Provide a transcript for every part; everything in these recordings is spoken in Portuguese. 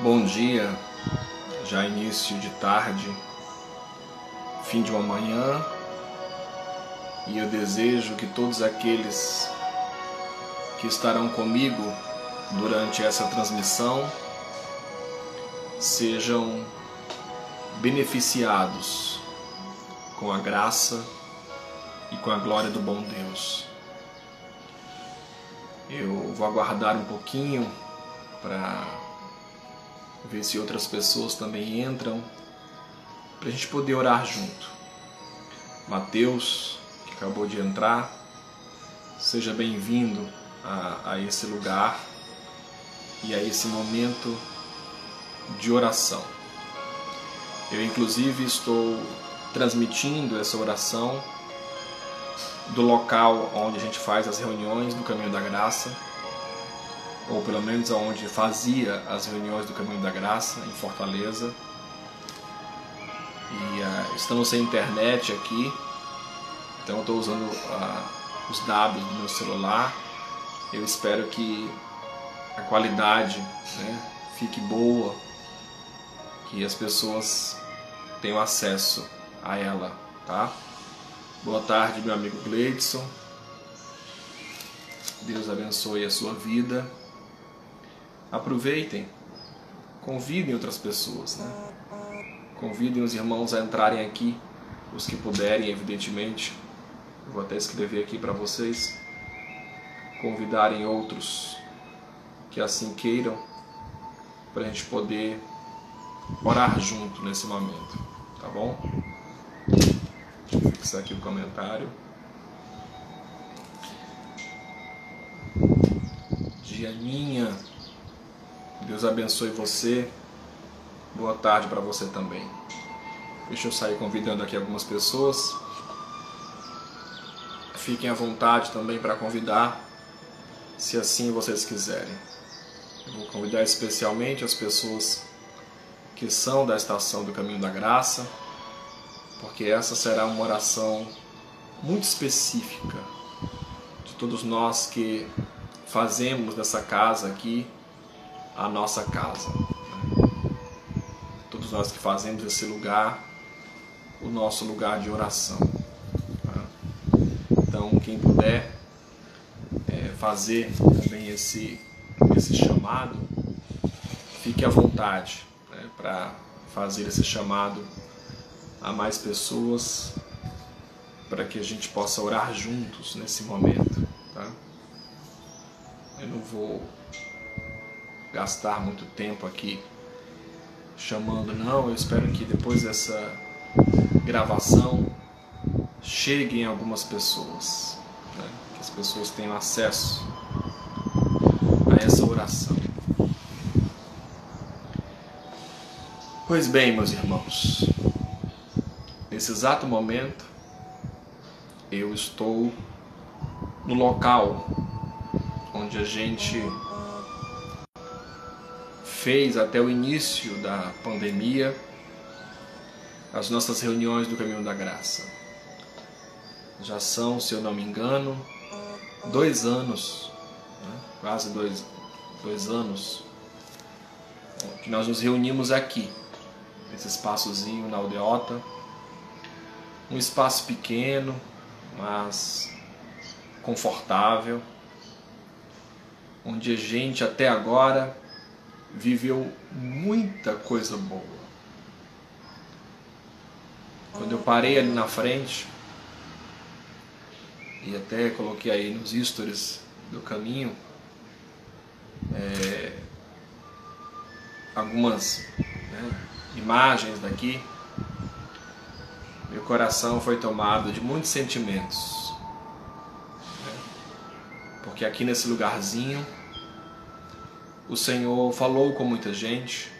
Bom dia, já início de tarde, fim de uma manhã, e eu desejo que todos aqueles que estarão comigo durante essa transmissão sejam beneficiados com a graça e com a glória do bom Deus. Eu vou aguardar um pouquinho para ver se outras pessoas também entram, para a gente poder orar junto. Mateus, que acabou de entrar, seja bem-vindo a, a esse lugar e a esse momento de oração. Eu, inclusive, estou transmitindo essa oração do local onde a gente faz as reuniões do Caminho da Graça ou pelo menos aonde fazia as reuniões do Caminho da Graça, em Fortaleza. E uh, estamos sem internet aqui, então estou usando uh, os dados do meu celular. Eu espero que a qualidade né, fique boa, que as pessoas tenham acesso a ela, tá? Boa tarde, meu amigo Gleidson. Deus abençoe a sua vida aproveitem, convidem outras pessoas, né? Convidem os irmãos a entrarem aqui, os que puderem, evidentemente. vou até escrever aqui para vocês. Convidarem outros que assim queiram, para a gente poder orar junto nesse momento, tá bom? Deixa eu fixar aqui o comentário. Dianinha. Deus abençoe você. Boa tarde para você também. Deixa eu sair convidando aqui algumas pessoas. Fiquem à vontade também para convidar, se assim vocês quiserem. Eu vou convidar especialmente as pessoas que são da estação do Caminho da Graça, porque essa será uma oração muito específica de todos nós que fazemos dessa casa aqui a nossa casa. Todos nós que fazemos esse lugar o nosso lugar de oração. Então, quem puder é, fazer também esse, esse chamado, fique à vontade né, para fazer esse chamado a mais pessoas, para que a gente possa orar juntos nesse momento. Tá? Eu não vou gastar muito tempo aqui chamando, não. Eu espero que depois dessa gravação cheguem algumas pessoas, né? que as pessoas tenham acesso a essa oração. Pois bem, meus irmãos, nesse exato momento eu estou no local onde a gente fez até o início da pandemia as nossas reuniões do Caminho da Graça. Já são, se eu não me engano, dois anos, né? quase dois, dois anos, que nós nos reunimos aqui, nesse espaçozinho na aldeota. Um espaço pequeno, mas confortável, onde a gente até agora viveu muita coisa boa. Quando eu parei ali na frente, e até coloquei aí nos stories do caminho, é, algumas né, imagens daqui, meu coração foi tomado de muitos sentimentos. Né, porque aqui nesse lugarzinho o Senhor falou com muita gente,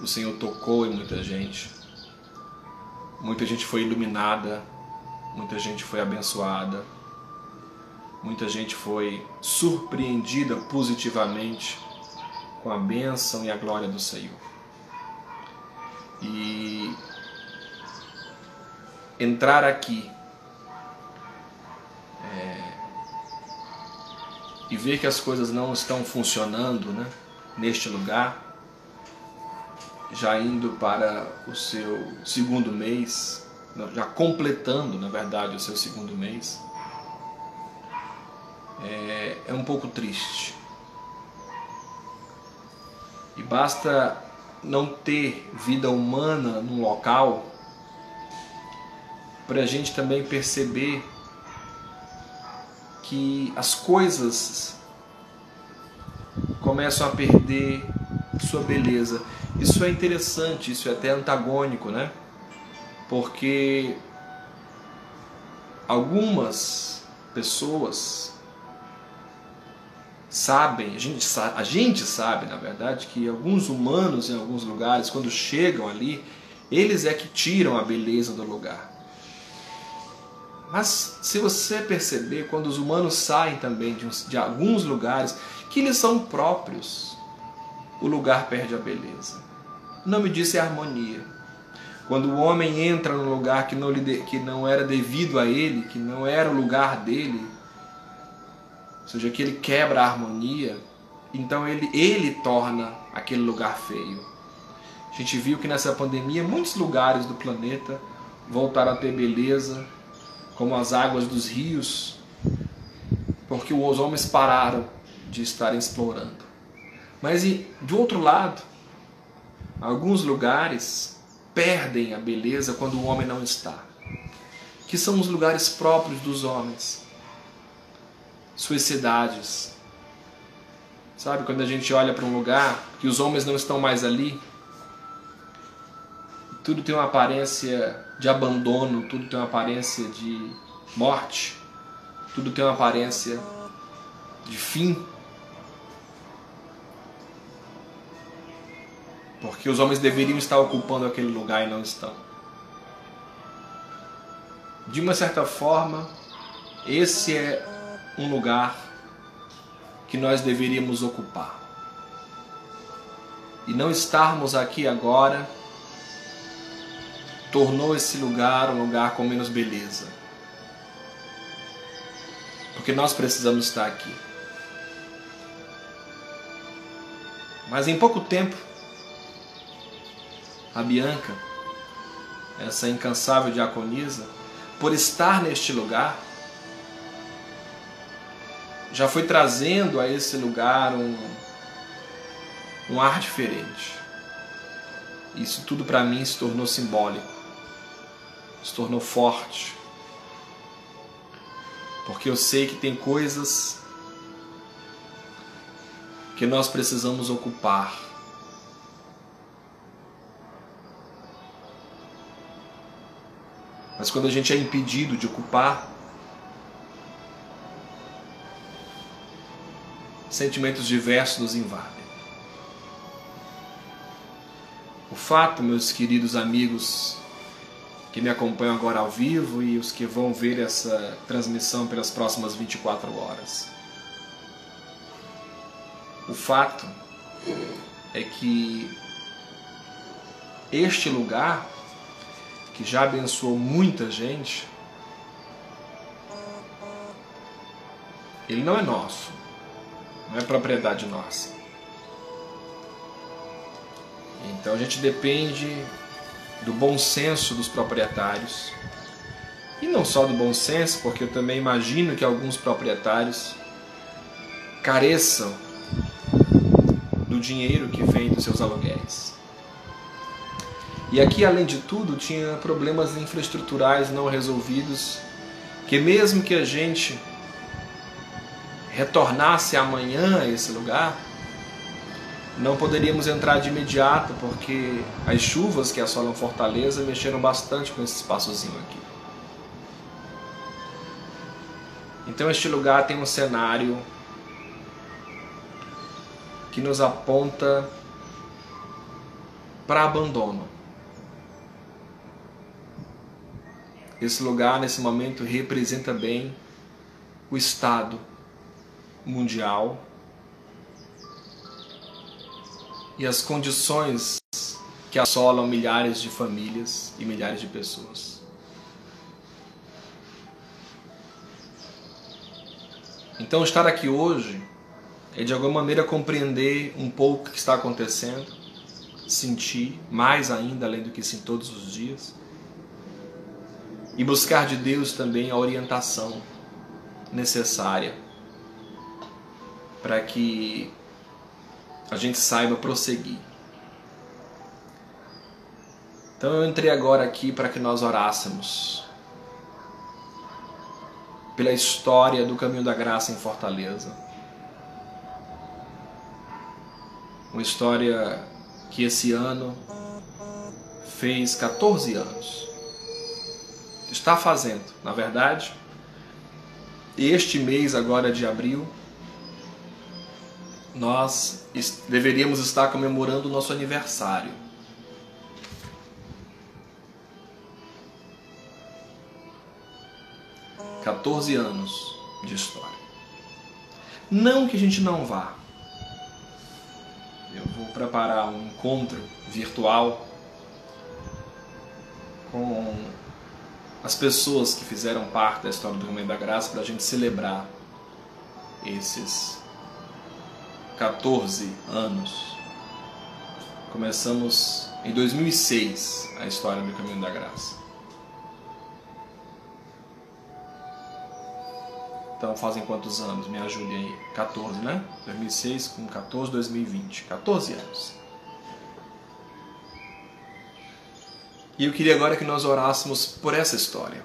o Senhor tocou em muita gente, muita gente foi iluminada, muita gente foi abençoada, muita gente foi surpreendida positivamente com a bênção e a glória do Senhor. E entrar aqui e ver que as coisas não estão funcionando né, neste lugar, já indo para o seu segundo mês, já completando, na verdade, o seu segundo mês, é, é um pouco triste. E basta não ter vida humana num local para a gente também perceber que as coisas começam a perder sua beleza. Isso é interessante, isso é até antagônico, né? Porque algumas pessoas sabem, a gente, sabe, a gente sabe, na verdade, que alguns humanos em alguns lugares, quando chegam ali, eles é que tiram a beleza do lugar. Mas se você perceber, quando os humanos saem também de, uns, de alguns lugares que eles são próprios, o lugar perde a beleza. O nome disso é harmonia. Quando o homem entra num lugar que não, lhe, que não era devido a ele, que não era o lugar dele, ou seja, que ele quebra a harmonia, então ele, ele torna aquele lugar feio. A gente viu que nessa pandemia muitos lugares do planeta voltaram a ter beleza, como as águas dos rios, porque os homens pararam de estarem explorando. Mas e do outro lado, alguns lugares perdem a beleza quando o homem não está, que são os lugares próprios dos homens, suas cidades. Sabe, quando a gente olha para um lugar que os homens não estão mais ali, tudo tem uma aparência de abandono, tudo tem uma aparência de morte, tudo tem uma aparência de fim. Porque os homens deveriam estar ocupando aquele lugar e não estão. De uma certa forma, esse é um lugar que nós deveríamos ocupar. E não estarmos aqui agora tornou esse lugar um lugar com menos beleza. Porque nós precisamos estar aqui. Mas em pouco tempo, a Bianca, essa incansável diaconisa, por estar neste lugar, já foi trazendo a esse lugar um, um ar diferente. Isso tudo para mim se tornou simbólico se tornou forte. Porque eu sei que tem coisas que nós precisamos ocupar. Mas quando a gente é impedido de ocupar, sentimentos diversos nos invadem. O fato, meus queridos amigos que me acompanham agora ao vivo e os que vão ver essa transmissão pelas próximas 24 horas. O fato é que este lugar, que já abençoou muita gente, ele não é nosso, não é propriedade nossa. Então a gente depende do bom senso dos proprietários. E não só do bom senso, porque eu também imagino que alguns proprietários careçam do dinheiro que vem dos seus aluguéis. E aqui, além de tudo, tinha problemas infraestruturais não resolvidos, que mesmo que a gente retornasse amanhã a esse lugar, não poderíamos entrar de imediato porque as chuvas que assolam Fortaleza mexeram bastante com esse espaçozinho aqui. Então este lugar tem um cenário que nos aponta para abandono. Esse lugar nesse momento representa bem o estado mundial e as condições que assolam milhares de famílias e milhares de pessoas. Então, estar aqui hoje é de alguma maneira compreender um pouco o que está acontecendo, sentir, mais ainda além do que sim todos os dias. E buscar de Deus também a orientação necessária para que a gente saiba prosseguir. Então eu entrei agora aqui para que nós orássemos pela história do caminho da graça em Fortaleza. Uma história que esse ano fez 14 anos. Está fazendo, na verdade. Este mês agora de abril nós deveríamos estar comemorando o nosso aniversário. Quatorze anos de história. Não que a gente não vá. Eu vou preparar um encontro virtual com as pessoas que fizeram parte da história do Caminho da Graça para a gente celebrar esses 14 anos. Começamos em 2006 a história do Caminho da Graça. Então fazem quantos anos? Me ajudem aí. 14, né? 2006 com 14, 2020. 14 anos. E eu queria agora que nós orássemos por essa história.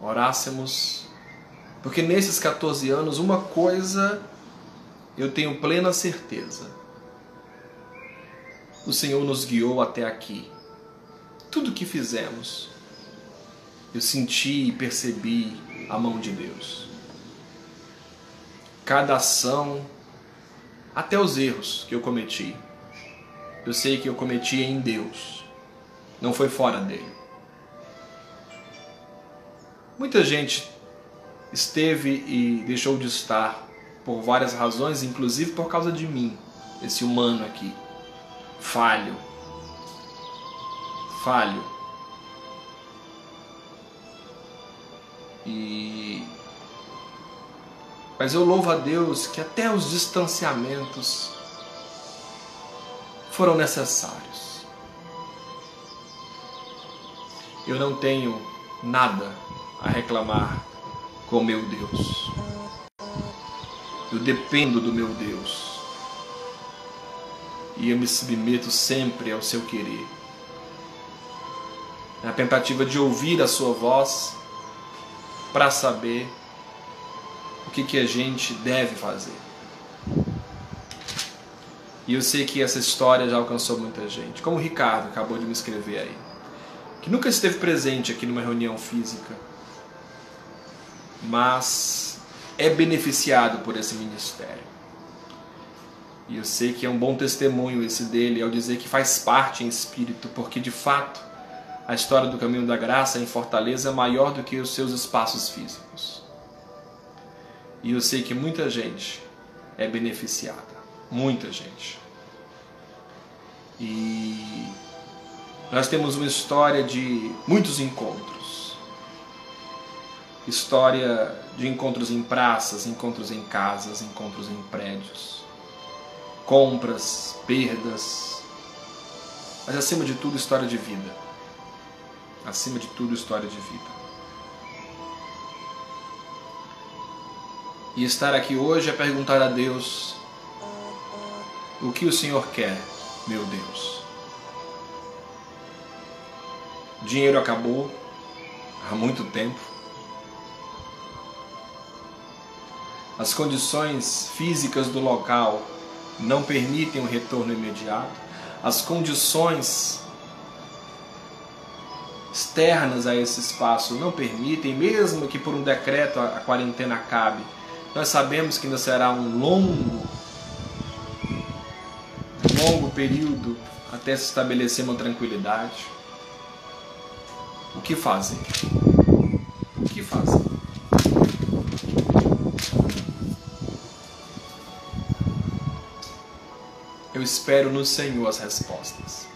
Orássemos porque nesses 14 anos, uma coisa eu tenho plena certeza: o Senhor nos guiou até aqui. Tudo que fizemos, eu senti e percebi a mão de Deus. Cada ação, até os erros que eu cometi, eu sei que eu cometi em Deus, não foi fora dele. Muita gente esteve e deixou de estar por várias razões, inclusive por causa de mim, esse humano aqui. Falho. Falho. E mas eu louvo a Deus que até os distanciamentos foram necessários. Eu não tenho nada a reclamar com meu Deus. Eu dependo do meu Deus. E eu me submeto sempre ao seu querer. Na tentativa de ouvir a sua voz para saber o que, que a gente deve fazer. E eu sei que essa história já alcançou muita gente, como o Ricardo acabou de me escrever aí, que nunca esteve presente aqui numa reunião física, mas é beneficiado por esse ministério. E eu sei que é um bom testemunho esse dele ao dizer que faz parte em espírito, porque de fato a história do caminho da graça em Fortaleza é maior do que os seus espaços físicos. E eu sei que muita gente é beneficiada, muita gente. E nós temos uma história de muitos encontros história de encontros em praças, encontros em casas, encontros em prédios, compras, perdas, mas acima de tudo, história de vida. Acima de tudo, história de vida. E estar aqui hoje é perguntar a Deus o que o Senhor quer, meu Deus. O dinheiro acabou há muito tempo. As condições físicas do local não permitem um retorno imediato. As condições externas a esse espaço não permitem, mesmo que por um decreto a quarentena acabe. Nós sabemos que ainda será um longo, longo período até se estabelecer uma tranquilidade. O que fazer? Espero no Senhor as respostas.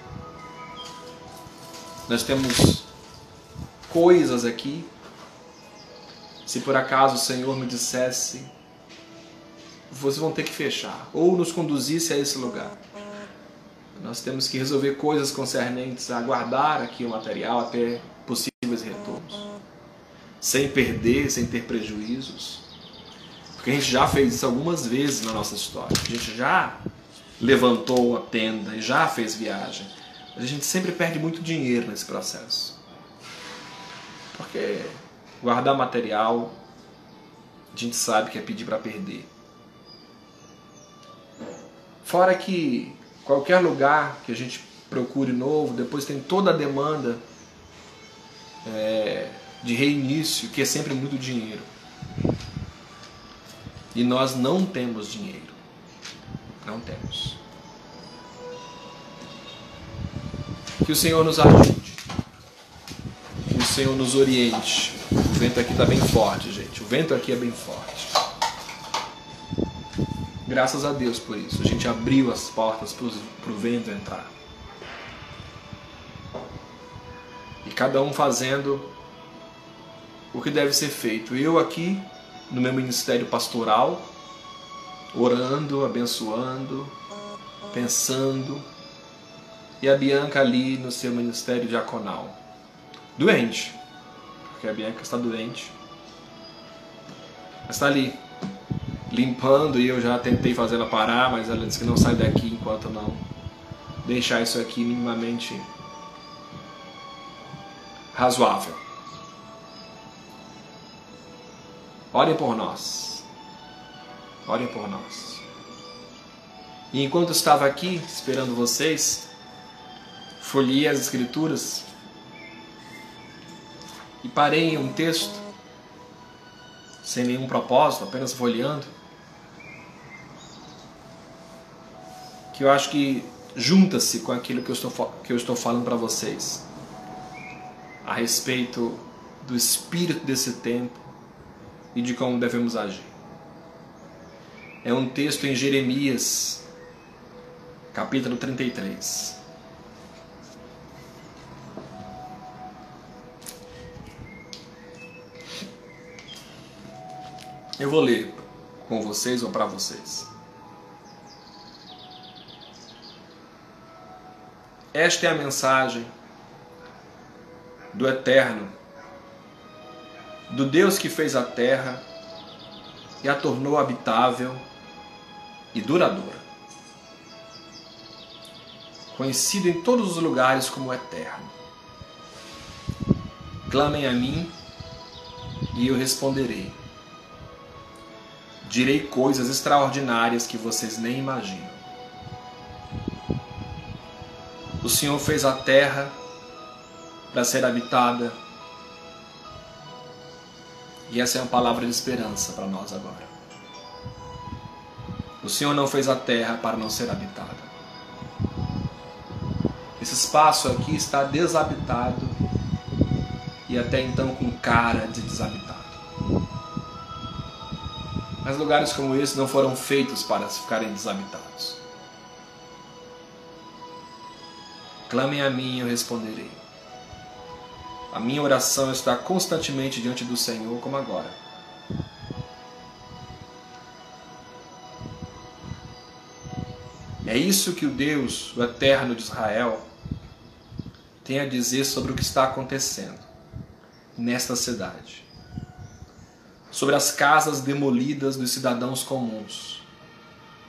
Nós temos coisas aqui. Se por acaso o Senhor me dissesse, vocês vão ter que fechar, ou nos conduzisse a esse lugar. Nós temos que resolver coisas concernentes a guardar aqui o material até possíveis retornos, sem perder, sem ter prejuízos. Porque a gente já fez isso algumas vezes na nossa história. A gente já levantou a tenda e já fez viagem. A gente sempre perde muito dinheiro nesse processo. Porque guardar material, a gente sabe que é pedir para perder. Fora que qualquer lugar que a gente procure novo, depois tem toda a demanda é, de reinício, que é sempre muito dinheiro. E nós não temos dinheiro. Não temos. Que o Senhor nos ajude. Que o Senhor nos oriente. O vento aqui está bem forte, gente. O vento aqui é bem forte. Graças a Deus por isso. A gente abriu as portas para o vento entrar. E cada um fazendo o que deve ser feito. Eu aqui, no meu ministério pastoral, orando, abençoando, pensando. E a Bianca ali no seu ministério diaconal. Doente. Porque a Bianca está doente. Está ali, limpando e eu já tentei fazer ela parar, mas ela disse que não sai daqui enquanto não deixar isso aqui minimamente razoável. Orem por nós. Orem por nós. E enquanto estava aqui esperando vocês, folhei as escrituras e parei em um texto sem nenhum propósito, apenas folheando. que eu acho que junta-se com aquilo que eu estou, que eu estou falando para vocês a respeito do espírito desse tempo e de como devemos agir. É um texto em Jeremias, capítulo 33. Eu vou ler com vocês ou para vocês. Esta é a mensagem do Eterno, do Deus que fez a terra e a tornou habitável e duradoura. Conhecido em todos os lugares como Eterno. Clamem a mim e eu responderei. Direi coisas extraordinárias que vocês nem imaginam. O Senhor fez a terra para ser habitada. E essa é uma palavra de esperança para nós agora. O Senhor não fez a terra para não ser habitada. Esse espaço aqui está desabitado e até então com cara de desabitado. Mas lugares como esse não foram feitos para ficarem desabitados. Clamem a mim e eu responderei. A minha oração está constantemente diante do Senhor, como agora. Isso que o Deus, o Eterno de Israel, tem a dizer sobre o que está acontecendo nesta cidade. Sobre as casas demolidas dos cidadãos comuns,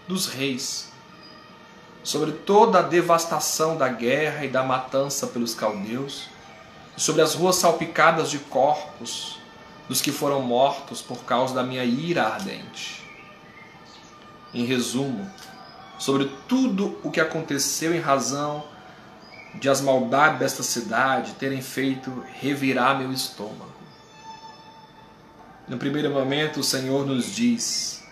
dos reis, sobre toda a devastação da guerra e da matança pelos caldeus, sobre as ruas salpicadas de corpos dos que foram mortos por causa da minha ira ardente. Em resumo, sobre tudo o que aconteceu em razão de as maldades desta cidade terem feito revirar meu estômago. No primeiro momento, o Senhor nos diz: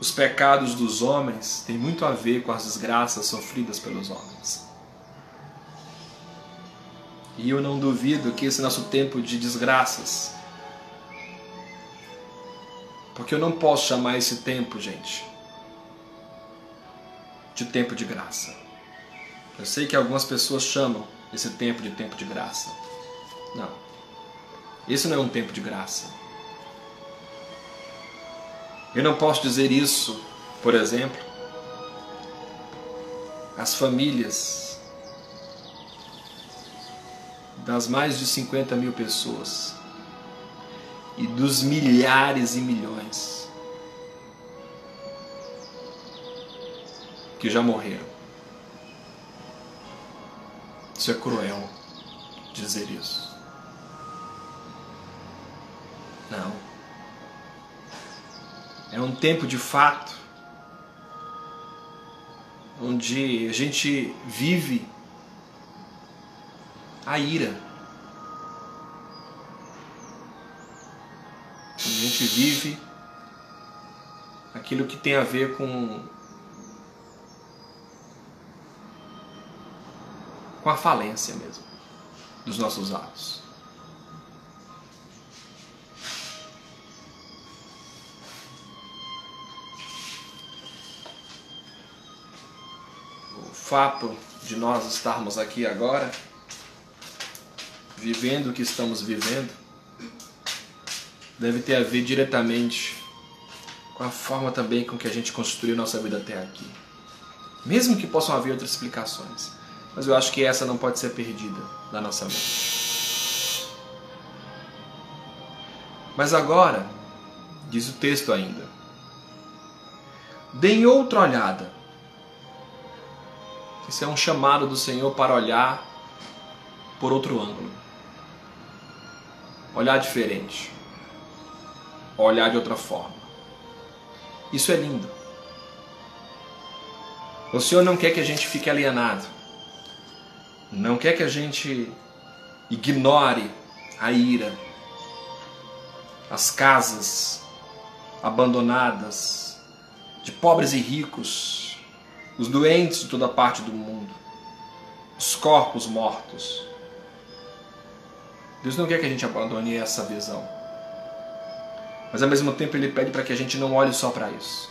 Os pecados dos homens têm muito a ver com as desgraças sofridas pelos homens. E eu não duvido que esse nosso tempo de desgraças, porque eu não posso chamar esse tempo, gente, de tempo de graça. Eu sei que algumas pessoas chamam esse tempo de tempo de graça. Não. Esse não é um tempo de graça. Eu não posso dizer isso, por exemplo, às famílias das mais de 50 mil pessoas e dos milhares e milhões que já morreram. Isso é cruel dizer isso. Não. É um tempo de fato onde a gente vive a ira. Gente vive aquilo que tem a ver com com a falência mesmo dos nossos atos. O fato de nós estarmos aqui agora, vivendo o que estamos vivendo, deve ter a ver diretamente com a forma também com que a gente construiu nossa vida até aqui. Mesmo que possam haver outras explicações. Mas eu acho que essa não pode ser perdida da nossa mente. Mas agora, diz o texto ainda, deem outra olhada. Isso é um chamado do Senhor para olhar por outro ângulo. Olhar diferente. Olhar de outra forma. Isso é lindo. O Senhor não quer que a gente fique alienado não quer que a gente ignore a ira, as casas abandonadas de pobres e ricos, os doentes de toda parte do mundo, os corpos mortos. Deus não quer que a gente abandone essa visão. Mas ao mesmo tempo ele pede para que a gente não olhe só para isso.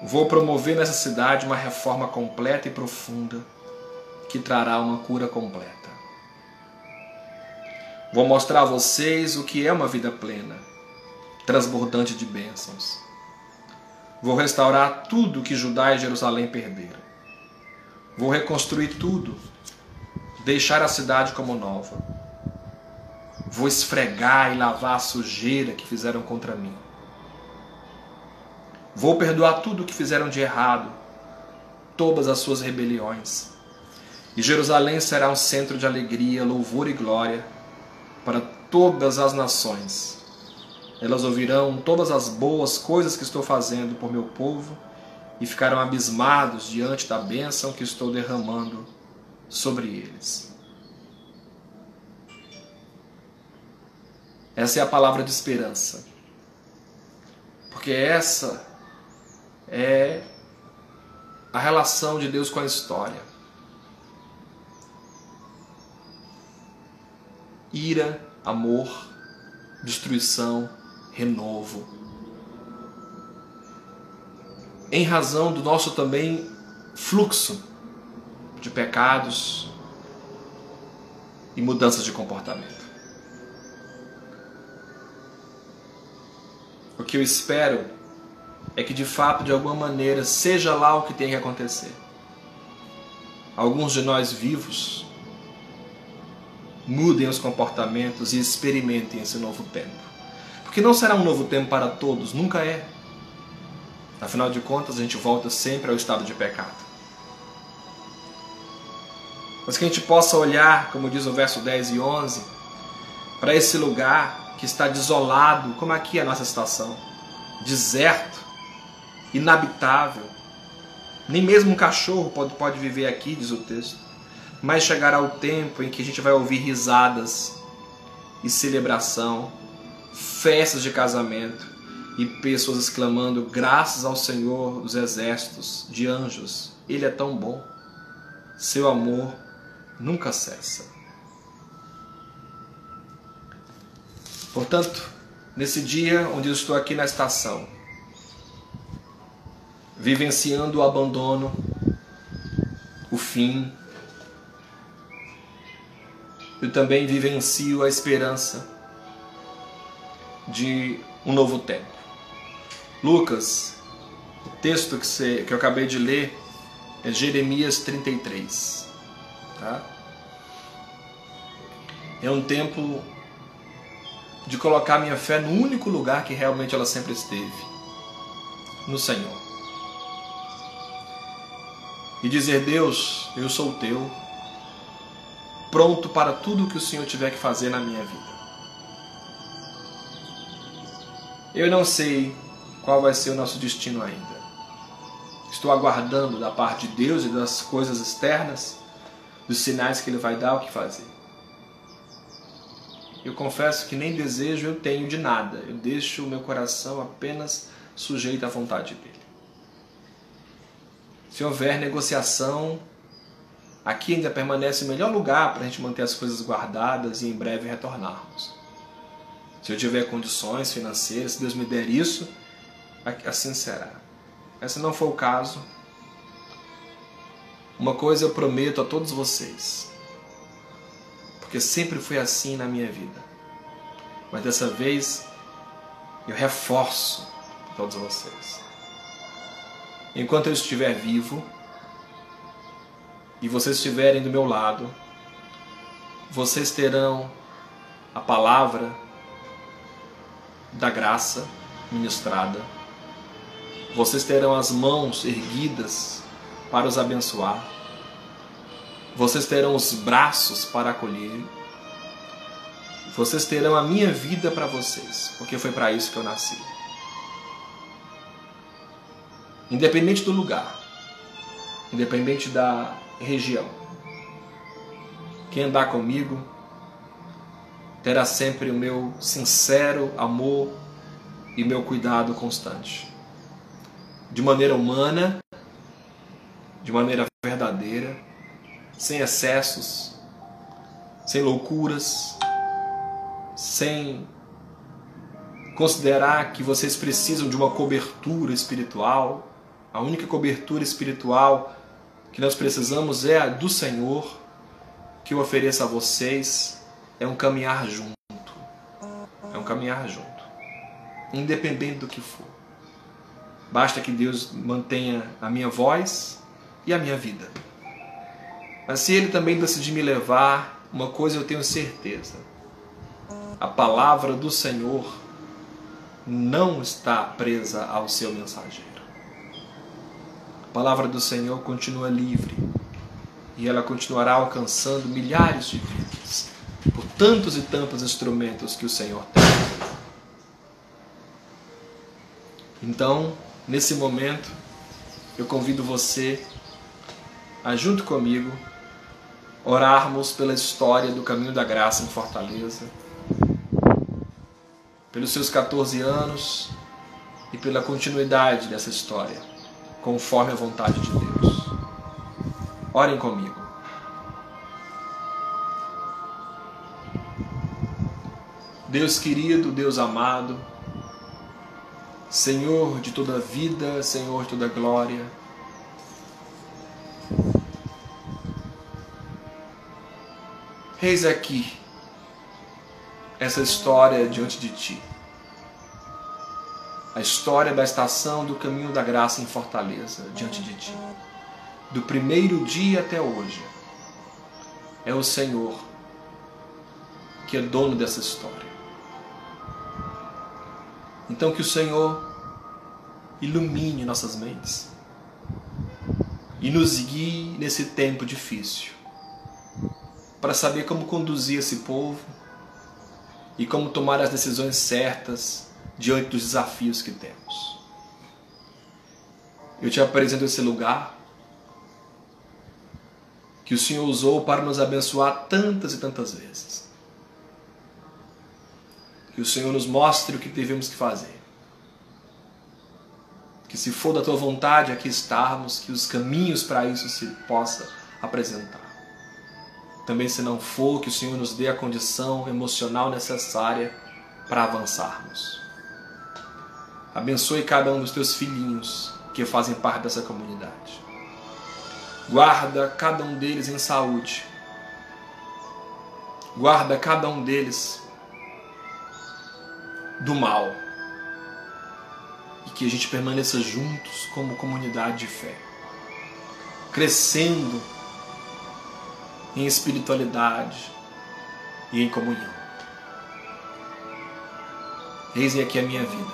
Vou promover nessa cidade uma reforma completa e profunda que trará uma cura completa. Vou mostrar a vocês o que é uma vida plena, transbordante de bênçãos. Vou restaurar tudo que Judá e Jerusalém perderam. Vou reconstruir tudo, deixar a cidade como nova. Vou esfregar e lavar a sujeira que fizeram contra mim. Vou perdoar tudo o que fizeram de errado, todas as suas rebeliões. E Jerusalém será um centro de alegria, louvor e glória para todas as nações. Elas ouvirão todas as boas coisas que estou fazendo por meu povo e ficarão abismados diante da bênção que estou derramando sobre eles. Essa é a palavra de esperança. Porque essa é a relação de Deus com a história. ira, amor, destruição, renovo. Em razão do nosso também fluxo de pecados e mudanças de comportamento. Que eu espero é que de fato, de alguma maneira, seja lá o que tem que acontecer. Alguns de nós vivos mudem os comportamentos e experimentem esse novo tempo. Porque não será um novo tempo para todos, nunca é. Afinal de contas, a gente volta sempre ao estado de pecado. Mas que a gente possa olhar, como diz o verso 10 e 11, para esse lugar que está desolado, como aqui é a nossa estação, deserto, inabitável. Nem mesmo um cachorro pode, pode viver aqui, diz o texto mas chegará o tempo em que a gente vai ouvir risadas e celebração, festas de casamento e pessoas exclamando: graças ao Senhor dos exércitos, de anjos, Ele é tão bom, seu amor nunca cessa. Portanto, nesse dia onde eu estou aqui na estação, vivenciando o abandono, o fim, eu também vivencio a esperança de um novo tempo. Lucas, o texto que, você, que eu acabei de ler é Jeremias 33. Tá? É um tempo de colocar minha fé no único lugar que realmente ela sempre esteve no Senhor. E dizer: Deus, eu sou teu, pronto para tudo o que o Senhor tiver que fazer na minha vida. Eu não sei qual vai ser o nosso destino ainda. Estou aguardando da parte de Deus e das coisas externas, dos sinais que Ele vai dar o que fazer. Eu confesso que nem desejo eu tenho de nada. Eu deixo o meu coração apenas sujeito à vontade dele. Se houver negociação, aqui ainda permanece o melhor lugar para a gente manter as coisas guardadas e em breve retornarmos. Se eu tiver condições financeiras, se Deus me der isso, assim será. Mas se não for o caso, uma coisa eu prometo a todos vocês, porque sempre foi assim na minha vida. Mas dessa vez eu reforço todos vocês. Enquanto eu estiver vivo e vocês estiverem do meu lado, vocês terão a palavra da graça ministrada. Vocês terão as mãos erguidas para os abençoar. Vocês terão os braços para acolher. Vocês terão a minha vida para vocês, porque foi para isso que eu nasci. Independente do lugar, independente da região. Quem andar comigo terá sempre o meu sincero amor e meu cuidado constante. De maneira humana, de maneira verdadeira, sem excessos, sem loucuras, sem considerar que vocês precisam de uma cobertura espiritual. A única cobertura espiritual que nós precisamos é a do Senhor, que eu ofereço a vocês é um caminhar junto. É um caminhar junto. Independente do que for. Basta que Deus mantenha a minha voz e a minha vida. Mas se Ele também decidir me levar, uma coisa eu tenho certeza: a palavra do Senhor não está presa ao seu mensageiro. A palavra do Senhor continua livre e ela continuará alcançando milhares de vidas por tantos e tantos instrumentos que o Senhor tem. Então, nesse momento, eu convido você a, junto comigo, orarmos pela história do caminho da graça em Fortaleza, pelos seus 14 anos e pela continuidade dessa história, conforme a vontade de Deus. Orem comigo. Deus querido, Deus amado, Senhor de toda vida, Senhor de toda glória, eis aqui essa história diante de Ti. A história da estação do caminho da graça em Fortaleza diante de Ti. Do primeiro dia até hoje. É o Senhor que é dono dessa história. Então que o Senhor ilumine nossas mentes e nos guie nesse tempo difícil para saber como conduzir esse povo e como tomar as decisões certas diante dos desafios que temos. Eu te apresento esse lugar que o Senhor usou para nos abençoar tantas e tantas vezes. Que o Senhor nos mostre o que devemos que fazer. Que se for da tua vontade aqui estarmos, que os caminhos para isso se possa apresentar. Também se não for, que o Senhor nos dê a condição emocional necessária para avançarmos. Abençoe cada um dos teus filhinhos que fazem parte dessa comunidade. Guarda cada um deles em saúde. Guarda cada um deles do mal. E que a gente permaneça juntos como comunidade de fé, crescendo em espiritualidade e em comunhão. Eis aqui a minha vida.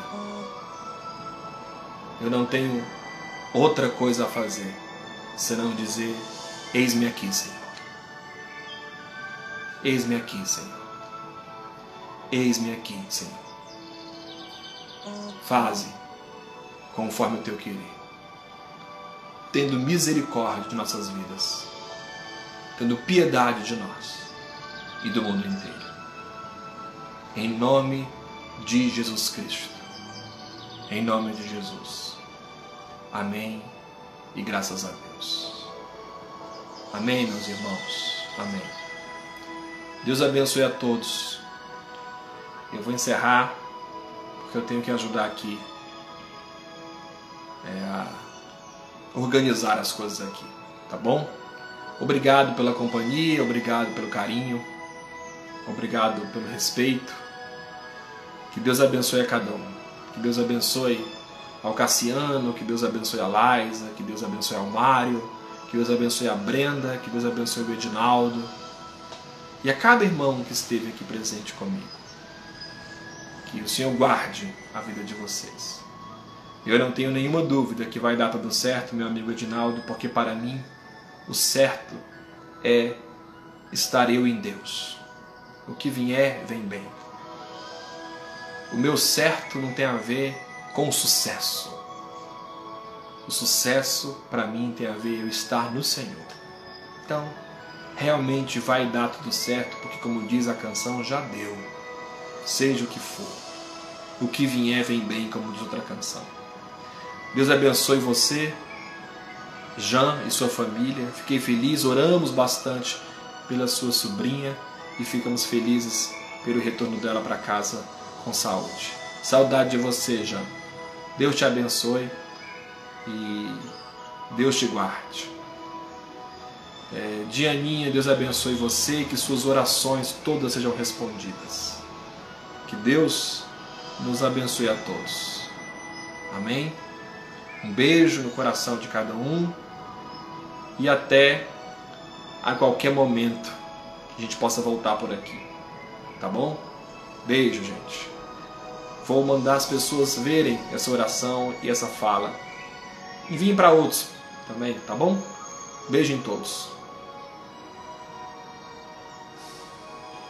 Eu não tenho outra coisa a fazer senão dizer: Eis-me aqui, Senhor. Eis-me aqui, Senhor. Eis-me aqui, Senhor. Faze conforme o teu querer, tendo misericórdia de nossas vidas, tendo piedade de nós e do mundo inteiro. Em nome de Jesus Cristo. Em nome de Jesus. Amém e graças a Deus. Amém, meus irmãos. Amém. Deus abençoe a todos. Eu vou encerrar porque eu tenho que ajudar aqui é, a organizar as coisas aqui, tá bom? Obrigado pela companhia, obrigado pelo carinho, obrigado pelo respeito. Que Deus abençoe a cada um. Que Deus abençoe ao Cassiano, que Deus abençoe a Laisa, que Deus abençoe ao Mário, que Deus abençoe a Brenda, que Deus abençoe o Edinaldo e a cada irmão que esteve aqui presente comigo. Que o Senhor guarde a vida de vocês. Eu não tenho nenhuma dúvida que vai dar tudo certo, meu amigo Edinaldo, porque para mim o certo é estar eu em Deus. O que vier, vem bem. O meu certo não tem a ver com sucesso. O sucesso para mim tem a ver eu estar no Senhor. Então, realmente vai dar tudo certo, porque como diz a canção, já deu. Seja o que for. O que vier vem bem, como diz outra canção. Deus abençoe você, Jean e sua família. Fiquei feliz, oramos bastante pela sua sobrinha e ficamos felizes pelo retorno dela para casa com saúde. Saudade de você, Jean. Deus te abençoe e Deus te guarde. É, Dianinha, Deus abençoe você, que suas orações todas sejam respondidas. Que Deus nos abençoe a todos. Amém? Um beijo no coração de cada um e até a qualquer momento a gente possa voltar por aqui. Tá bom? Beijo, gente. Vou mandar as pessoas verem essa oração e essa fala. Enviem para outros também, tá bom? Beijo em todos.